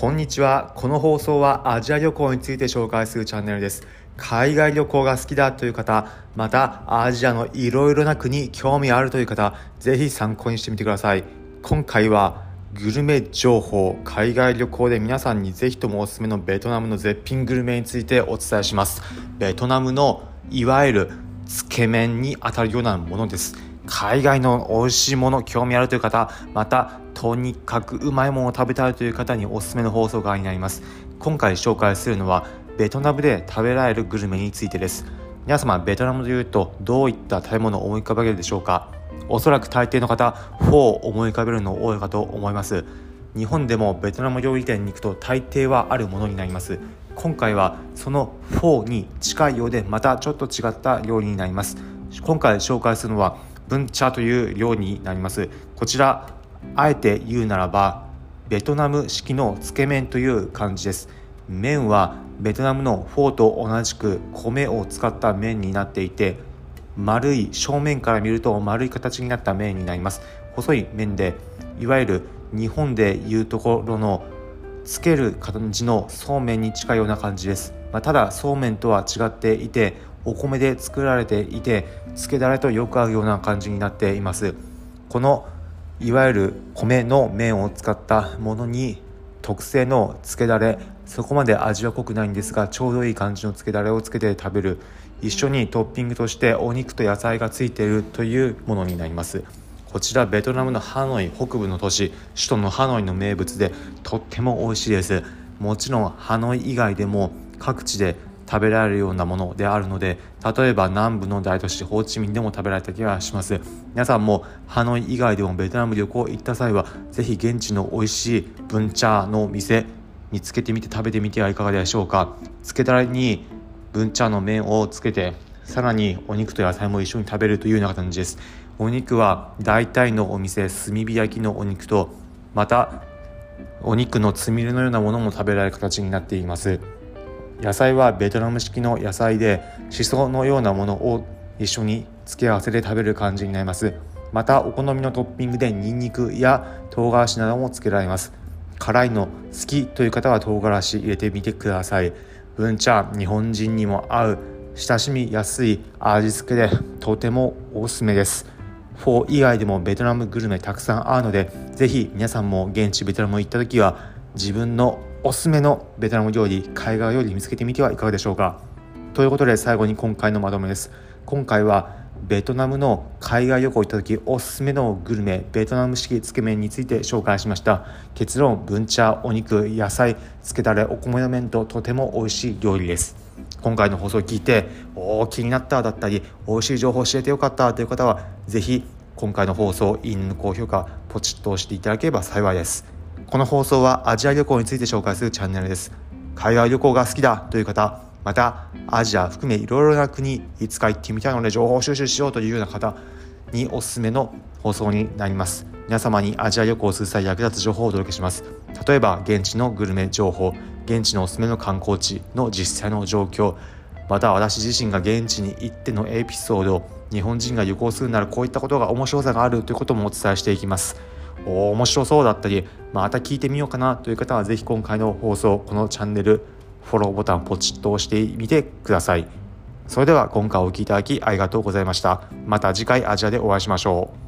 こんにちは。この放送はアジア旅行について紹介するチャンネルです。海外旅行が好きだという方、またアジアのいろいろな国興味あるという方、ぜひ参考にしてみてください。今回はグルメ情報、海外旅行で皆さんにぜひともおすすめのベトナムの絶品グルメについてお伝えします。ベトナムのいわゆるつけ麺に当たるようなものです。海外の美味しいもの興味あるという方またとにかくうまいものを食べたいという方におすすめの放送がになります。今回紹介するのはベトナムで食べられるグルメについてです。皆様ベトナムというとどういった食べ物を思い浮かべるでしょうか？おそらく大抵の方フォーを思い浮かべるの多いかと思います。日本でもベトナム料理店に行くと大抵はあるものになります。今回はそのフォーに近いようでまたちょっと違った料理になります。今回紹介するのはブンチャという料理になります。こちらあえて言うならばベトナム式のつけ麺という感じです。麺はベトナムのフォーと同じく米を使った麺になっていて丸い正面から見ると丸い形になった麺になります。細い麺でいわゆる日本でいうところのつける感じのそうめんに近いような感じです、まあ、ただそうめんとは違っていてお米で作られていてつけだれとよく合うような感じになっています。このいわゆる米の麺を使ったものに特製のつけだれそこまで味は濃くないんですがちょうどいい感じのつけだれをつけて食べる。一緒にトッピングとしてお肉と野菜がついているというものになります。こちらベトナムのハノイ北部の都市首都のハノイの名物でとっても美味しいです。もちろんハノイ以外でも各地で食べられるようなものであるので例えば南部の大都市ホーチミンでも食べられた気がします。皆さんもハノイ以外でもベトナム旅行行った際は是非現地の美味しいブンチャーの店見つけてみて食べてみてはいかがでしょうか。つけだれにブンチャーの麺をつけてさらにお肉と野菜も一緒に食べるというような感じです。お肉は大体のお店炭火焼きのお肉とまたお肉のつみれのようなものも食べられる形になっています。野菜はベトナム式の野菜でしそのようなものを一緒に付け合わせて食べる感じになります。またお好みのトッピングでニンニクや唐辛子などもつけられます。辛いの好きという方は唐辛子入れてみてください。文茶日本人にも合う。親しみやすい味付けでとてもおすすめです。フォー以外でもベトナムグルメたくさんあるのでぜひ皆さんも現地ベトナム行った時は自分のおすすめのベトナム料理海外料理見つけてみてはいかがでしょうか？ということで最後に今回のまとめです。今回はベトナムの海外旅行行った時おすすめのグルメベトナム式つけ麺について紹介しました。結論ブンチャーお肉野菜つけだれお米の麺ととても美味しい料理です。今回の放送を聞いておお気になっただったり美味しい情報を教えてよかったという方は是非今回の放送いいねの高評価ポチッと押していただければ幸いです。この放送はアジア旅行について紹介するチャンネルです。海外旅行が好きだという方またアジア含めいろいろな国いつか行ってみたいので情報収集しようというような方におすすめの放送になります。皆様にアジア旅行をする際役立つ情報をお届けします。例えば現地のグルメ情報現地のおすすめの観光地の実際の状況また私自身が現地に行ってのエピソード日本人が旅行するならこういったことが面白さがあるということもお伝えしていきます。お面白そうだったりまた聞いてみようかなという方は是非今回の放送このチャンネルフォローボタンポチッと押してみてください。それでは今回お聴きいただきありがとうございました。また次回アジアでお会いしましょう。